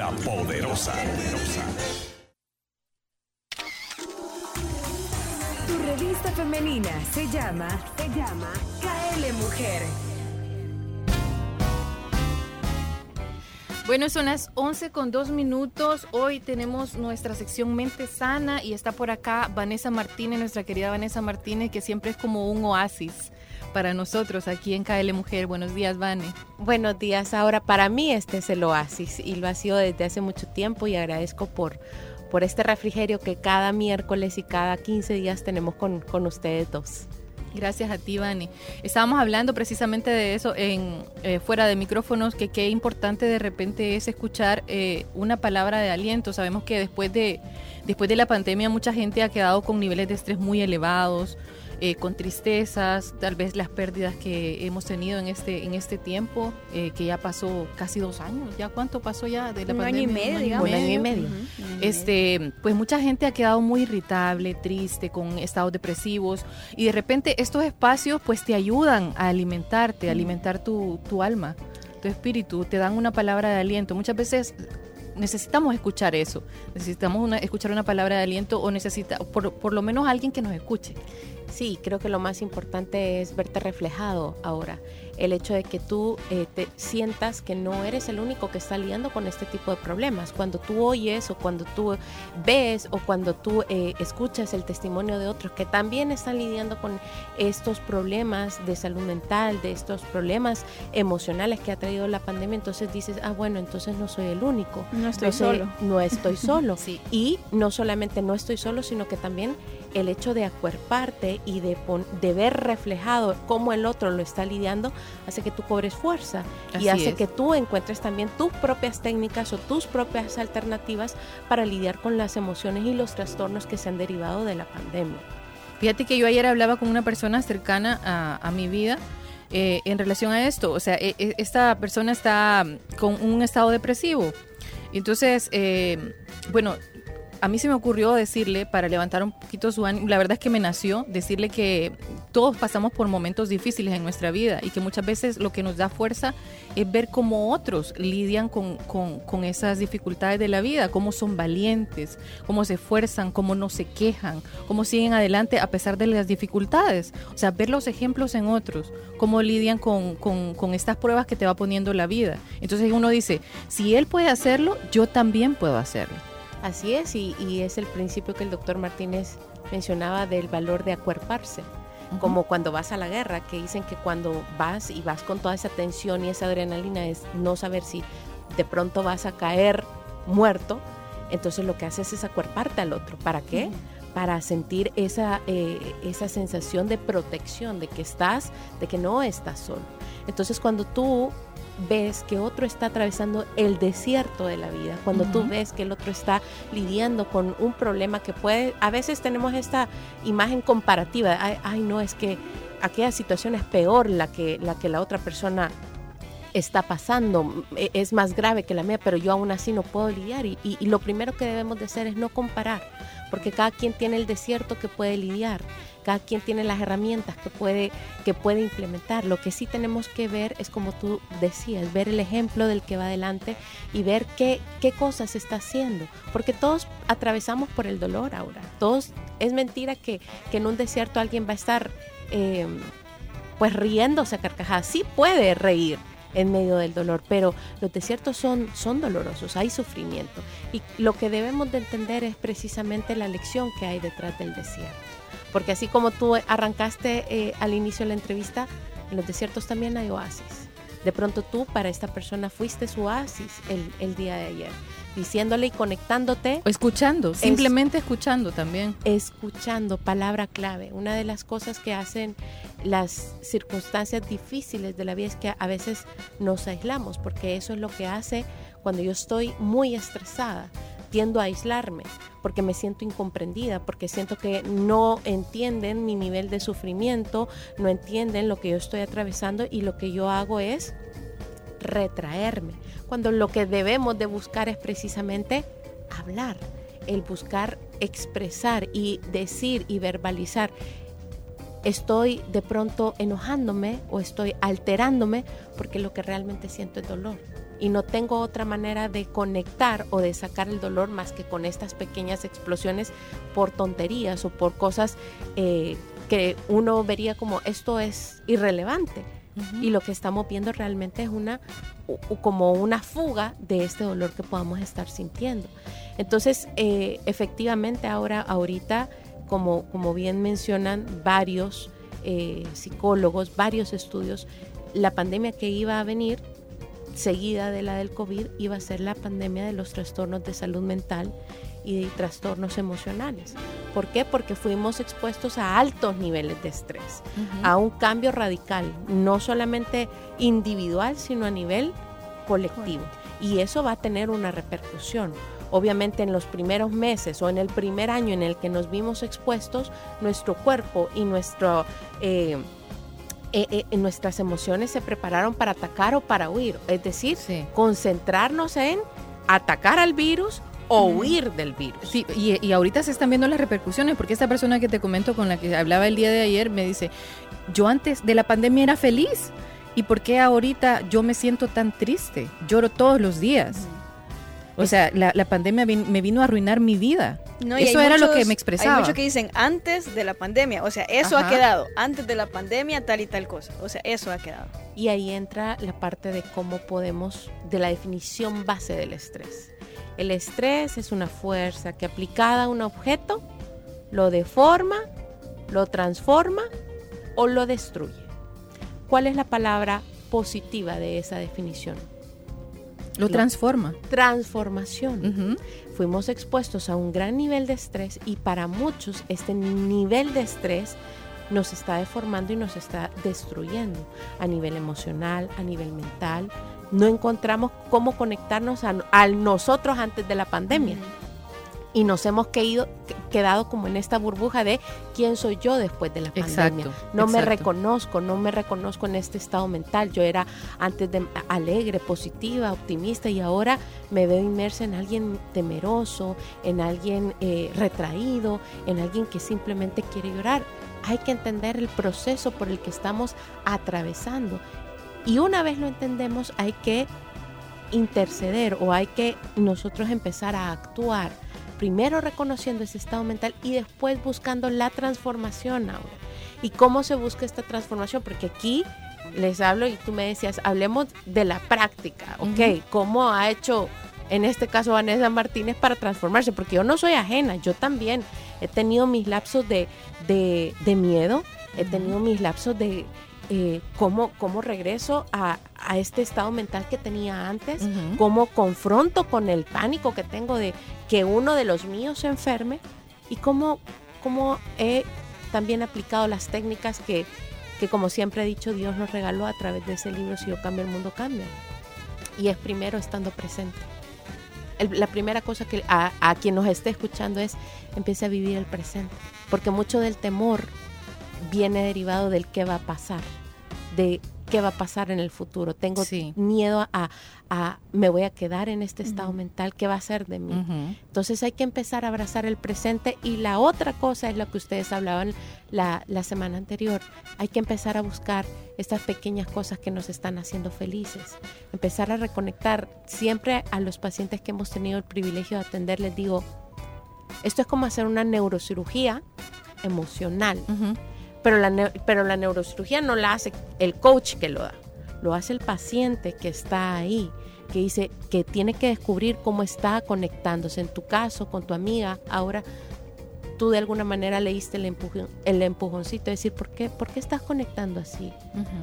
La Poderosa. Tu revista femenina se llama, se llama KL Mujer. Bueno, son las 11 con 2 minutos. Hoy tenemos nuestra sección Mente Sana y está por acá Vanessa Martínez, nuestra querida Vanessa Martínez, que siempre es como un oasis para nosotros aquí en KL Mujer. Buenos días, Vane. Buenos días. Ahora, para mí este es el oasis y lo ha sido desde hace mucho tiempo y agradezco por, por este refrigerio que cada miércoles y cada 15 días tenemos con, con ustedes dos. Gracias a ti, Vani. Estábamos hablando precisamente de eso en eh, fuera de micrófonos, que qué importante de repente es escuchar eh, una palabra de aliento. Sabemos que después de, después de la pandemia mucha gente ha quedado con niveles de estrés muy elevados, eh, con tristezas, tal vez las pérdidas que hemos tenido en este en este tiempo, eh, que ya pasó casi dos años, ¿ya cuánto pasó ya de la Un pandemia? año y medio, Un digamos. Un año y medio. Este, pues mucha gente ha quedado muy irritable, triste, con estados depresivos y de repente estos espacios pues te ayudan a alimentarte, a alimentar tu, tu alma, tu espíritu, te dan una palabra de aliento. Muchas veces necesitamos escuchar eso, necesitamos una- escuchar una palabra de aliento o necesita por, por lo menos alguien que nos escuche. Sí, creo que lo más importante es verte reflejado ahora. El hecho de que tú eh, te sientas que no eres el único que está lidiando con este tipo de problemas. Cuando tú oyes o cuando tú ves o cuando tú eh, escuchas el testimonio de otros que también están lidiando con estos problemas de salud mental, de estos problemas emocionales que ha traído la pandemia, entonces dices, ah, bueno, entonces no soy el único. No estoy No solo. No estoy solo. Sí. Y no solamente no estoy solo, sino que también el hecho de acuerparte y de, pon- de ver reflejado cómo el otro lo está lidiando hace que tú cobres fuerza Así y hace es. que tú encuentres también tus propias técnicas o tus propias alternativas para lidiar con las emociones y los trastornos que se han derivado de la pandemia. Fíjate que yo ayer hablaba con una persona cercana a, a mi vida eh, en relación a esto. O sea, e- e- esta persona está con un estado depresivo. Entonces, eh, bueno, a mí se me ocurrió decirle, para levantar un poquito su ánimo, la verdad es que me nació decirle que todos pasamos por momentos difíciles en nuestra vida y que muchas veces lo que nos da fuerza es ver cómo otros lidian con, con- con esas dificultades de la vida, cómo son valientes, cómo se esfuerzan, cómo no se quejan, cómo siguen adelante a pesar de las dificultades. O sea, ver los ejemplos en otros, cómo lidian con, con- con estas pruebas que te va poniendo la vida. Entonces uno dice, si él puede hacerlo, yo también puedo hacerlo. Así es, y, y es el principio que el doctor Martínez mencionaba del valor de acuerparse. Como cuando vas a la guerra, que dicen que cuando vas y vas con toda esa tensión y esa adrenalina es no saber si de pronto vas a caer muerto, entonces lo que haces es acuerparte al otro. ¿Para qué? Para sentir esa, eh, esa sensación de protección, de que estás, de que no estás solo. Entonces cuando tú ves que otro está atravesando el desierto de la vida, cuando tú Ujú. ves que el otro está lidiando con un problema que puede, a veces tenemos esta imagen comparativa, ay, ay, no, es que aquella situación es peor la que la, que la otra persona está pasando, e- es más grave que la mía, pero yo aún así no puedo lidiar. Y, y- y lo primero que debemos de hacer es no comparar, porque cada quien tiene el desierto que puede lidiar, cada quien tiene las herramientas que puede, que puede implementar. Lo que sí tenemos que ver es como tú decías, ver el ejemplo del que va adelante y ver qué, qué cosas está haciendo, porque todos atravesamos por el dolor ahora. Todos, es mentira que, que en un desierto alguien va a estar... eh, pues riéndose a carcajadas. Sí puede reír en medio del dolor, pero los desiertos son, son dolorosos, hay sufrimiento. Y lo que debemos de entender es precisamente la lección que hay detrás del desierto. Porque así como tú arrancaste eh, al inicio de la entrevista, en los desiertos también hay oasis. De pronto tú para esta persona fuiste su oasis el, el día de ayer, diciéndole y conectándote O escuchando, simplemente escuchando también. escuchando, palabra clave. Una de las cosas que hacen las circunstancias difíciles de la vida es que a veces nos aislamos, porque eso es lo que hace cuando yo estoy muy estresada. Tiendo aislarme porque me siento incomprendida, porque siento que no entienden mi nivel de sufrimiento, no entienden lo que yo estoy atravesando y lo que yo hago es retraerme, cuando lo que debemos de buscar es precisamente hablar, el buscar expresar y decir y verbalizar. Estoy de pronto enojándome o estoy alterándome porque lo que realmente siento es dolor. Y no tengo otra manera de conectar o de sacar el dolor más que con estas pequeñas explosiones por tonterías o por cosas eh, que uno vería como esto es irrelevante. Y lo que estamos viendo realmente es una como una fuga de este dolor que podamos estar sintiendo. Entonces, eh, efectivamente, ahora, ahorita, como, como bien mencionan varios eh, psicólogos, varios estudios, la pandemia que iba a venir seguida de la del COVID iba a ser la pandemia de los trastornos de salud mental y de trastornos emocionales. ¿Por qué? Porque fuimos expuestos a altos niveles de estrés, a un cambio radical, no solamente individual, sino a nivel colectivo. Y eso va a tener una repercusión. Obviamente en los primeros meses o en el primer año en el que nos vimos expuestos, nuestro cuerpo y nuestro... Eh, eh, eh, nuestras emociones se prepararon para atacar o para huir. Es decir, concentrarnos en atacar al virus o huir del virus. Sí, y, y, ahorita se están viendo las repercusiones, porque esta persona que te comento con la que hablaba el día de ayer me dice, yo antes de la pandemia era feliz, ¿y por qué ahorita yo me siento tan triste? Lloro todos los días. O sea, la, pandemia me vino a arruinar mi vida. Eso era lo que me expresaba. Hay muchos que dicen antes de la pandemia, o sea, eso ha quedado. Antes de la pandemia, tal y tal cosa. O sea, eso ha quedado. Y ahí entra la parte de cómo podemos, de la definición base del estrés. El estrés es una fuerza que aplicada a un objeto lo deforma, lo transforma o lo destruye. ¿Cuál es la palabra positiva de esa definición? Lo transforma. Transformación. Fuimos expuestos a un gran nivel de estrés y para muchos este nivel de estrés nos está deformando y nos está destruyendo a nivel emocional, a nivel mental. No encontramos cómo conectarnos a, nosotros antes de la pandemia y nos hemos quedado como en esta burbuja de quién soy yo después de la pandemia. no me reconozco, no me reconozco en este estado mental. Yo era antes de alegre, positiva, optimista y ahora me veo inmersa en alguien temeroso, en alguien eh, retraído, en alguien que simplemente quiere llorar. Hay que entender el proceso por el que estamos atravesando. Y una vez lo entendemos, hay que interceder o hay que nosotros empezar a actuar primero reconociendo ese estado mental y después buscando la transformación ahora. ¿Y cómo se busca esta transformación? Porque aquí les hablo y tú me decías, hablemos de la práctica, ¿ok? ¿Cómo ha hecho en este caso Vanessa Martínez para transformarse? Porque yo no soy ajena, yo también he tenido mis lapsos de, de miedo, he tenido mis lapsos de eh, cómo, regreso a, este estado mental que tenía antes, cómo confronto con el pánico que tengo de que uno de los míos se enferme y cómo, cómo he también aplicado las técnicas que, que, como siempre he dicho, Dios nos regaló a través de ese libro, Si yo cambio, el mundo cambia. Y es primero estando presente. la primera cosa que a, a quien nos esté escuchando es empiece a vivir el presente, porque mucho del temor viene derivado del qué va a pasar de qué va a pasar en el futuro. Tengo miedo a, me voy a quedar en este estado mental, ¿qué va a ser de mí? Entonces hay que empezar a abrazar el presente y la otra cosa es lo que ustedes hablaban la, la, semana anterior. Hay que empezar a buscar estas pequeñas cosas que nos están haciendo felices. Empezar a reconectar. Siempre a los pacientes que hemos tenido el privilegio de atender les digo, esto es como hacer una neurocirugía emocional. Pero la, pero la neurocirugía no la hace el coach que lo da, lo hace el paciente que está ahí, que dice que tiene que descubrir cómo está conectándose. En tu caso, con tu amiga, ahora tú de alguna manera leíste el, empujón, el empujoncito, decir, ¿por qué, ¿por qué estás conectando así?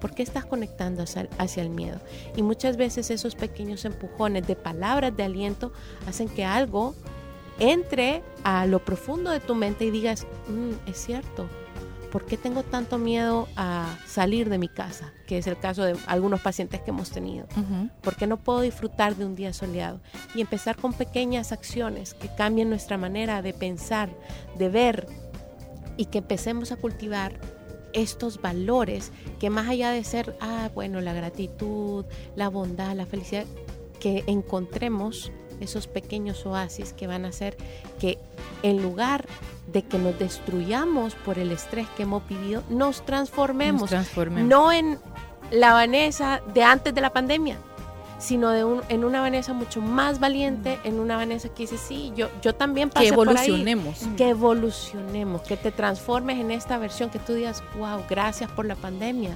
¿Por qué estás conectando hacia, hacia, el miedo? Y muchas veces esos pequeños empujones de palabras de aliento hacen que algo entre a lo profundo de tu mente y digas, mm, es cierto, ¿por qué tengo tanto miedo a salir de mi casa? Que es el caso de algunos pacientes que hemos tenido. ¿Por qué no puedo disfrutar de un día soleado? Y empezar con pequeñas acciones que cambien nuestra manera de pensar, de ver y que empecemos a cultivar estos valores que más allá de ser, ah, bueno, la gratitud, la bondad, la felicidad, que encontremos esos pequeños oasis que van a hacer que en lugar de que nos destruyamos por el estrés que hemos vivido, nos transformemos. No en la Vanessa de antes de la pandemia, sino de un, en una Vanessa mucho más valiente, en una Vanessa que dice, sí, yo, yo también pasé Que por ahí". evolucionemos. que evolucionemos, que te transformes en esta versión, que tú digas, wow, gracias por la pandemia,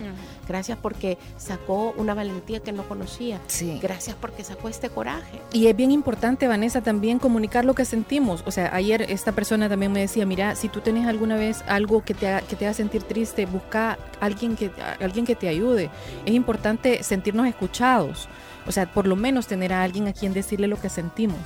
gracias porque sacó una valentía que no conocía, Sí. gracias porque sacó este coraje. Y es bien importante, Vanessa, también comunicar lo que sentimos. O sea, ayer esta persona también me decía, mira, si tú tienes alguna vez algo que te, haga- que te haga sentir triste, busca a alguien que, a alguien que te ayude. Es importante sentirnos escuchados. O sea, por lo menos tener a alguien a quien decirle lo que sentimos.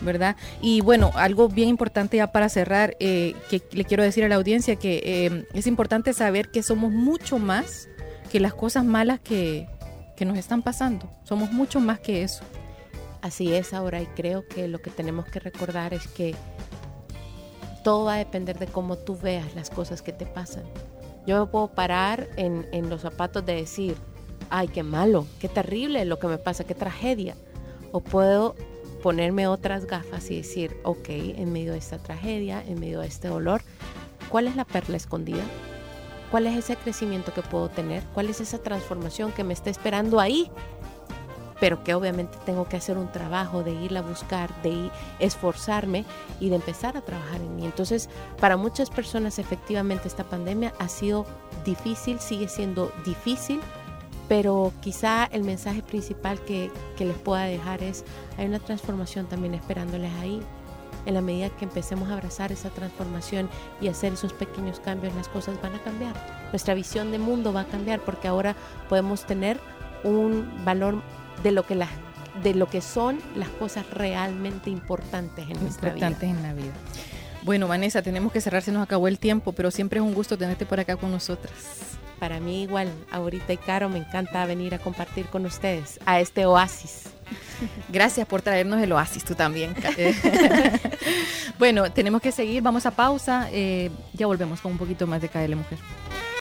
¿Verdad? Y bueno, algo bien importante ya para cerrar, eh, que le quiero decir a la audiencia que eh, es importante saber que somos mucho más que las cosas malas que, que nos están pasando. Somos mucho más que eso. Así es ahora y creo que lo que tenemos que recordar es que todo va a depender de cómo tú veas las cosas que te pasan. Yo me puedo parar en, en los zapatos de decir, ay, qué malo, qué terrible lo que me pasa, qué tragedia. O puedo ponerme otras gafas y decir, ok, en medio de esta tragedia, en medio de este dolor, ¿cuál es la perla escondida? ¿Cuál es ese crecimiento que puedo tener? ¿Cuál es esa transformación que me está esperando ahí? pero que obviamente tengo que hacer un trabajo de irla a buscar, de esforzarme y de empezar a trabajar en mí. Entonces, para muchas personas efectivamente esta pandemia ha sido difícil, sigue siendo difícil, pero quizá el mensaje principal que, que les pueda dejar es, hay una transformación también esperándoles ahí. En la medida que empecemos a abrazar esa transformación y hacer esos pequeños cambios, las cosas van a cambiar. Nuestra visión de mundo va a cambiar porque ahora podemos tener un valor de lo que las de lo que son las cosas realmente importantes en nuestra importantes vida. en la vida. Bueno, Vanessa, tenemos que cerrar, se nos acabó el tiempo, pero siempre es un gusto tenerte por acá con nosotras. Para mí igual, ahorita y Caro, me encanta venir a compartir con ustedes a este oasis. Gracias por traernos el oasis, tú también. bueno, tenemos que seguir, vamos a pausa, eh, ya volvemos con un poquito más de KL Mujer.